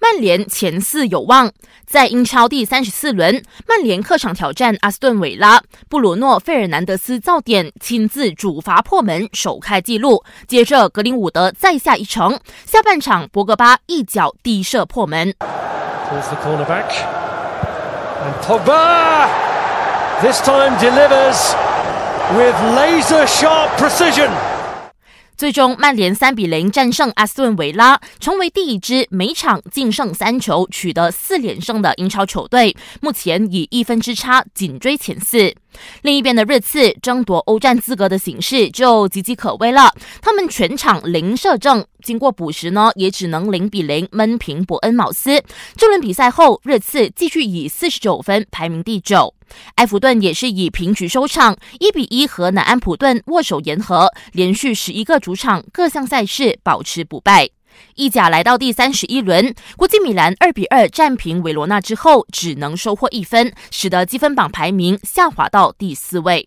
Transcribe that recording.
曼联前四有望。在英超第三十四轮，曼联客场挑战阿斯顿维拉，布鲁诺·费尔南德斯造点，亲自主罚破门，首开纪录。接着格林伍德再下一城，下半场博格巴一脚低射破门。This time delivers with laser sharp precision. 最终，曼联三比零战胜阿斯顿维拉，成为第一支每场净胜三球、取得四连胜的英超球队。目前以一分之差紧追前四。另一边的热刺争夺欧战资格的形势就岌岌可危了。他们全场零射正，经过补时呢，也只能零比零闷平伯恩茅斯。这轮比赛后，热刺继续以四十九分排名第九。埃弗顿也是以平局收场，一比一和南安普顿握手言和，连续十一个主场各项赛事保持不败。意甲来到第三十一轮，国际米兰二比二战平维罗纳之后，只能收获一分，使得积分榜排名下滑到第四位。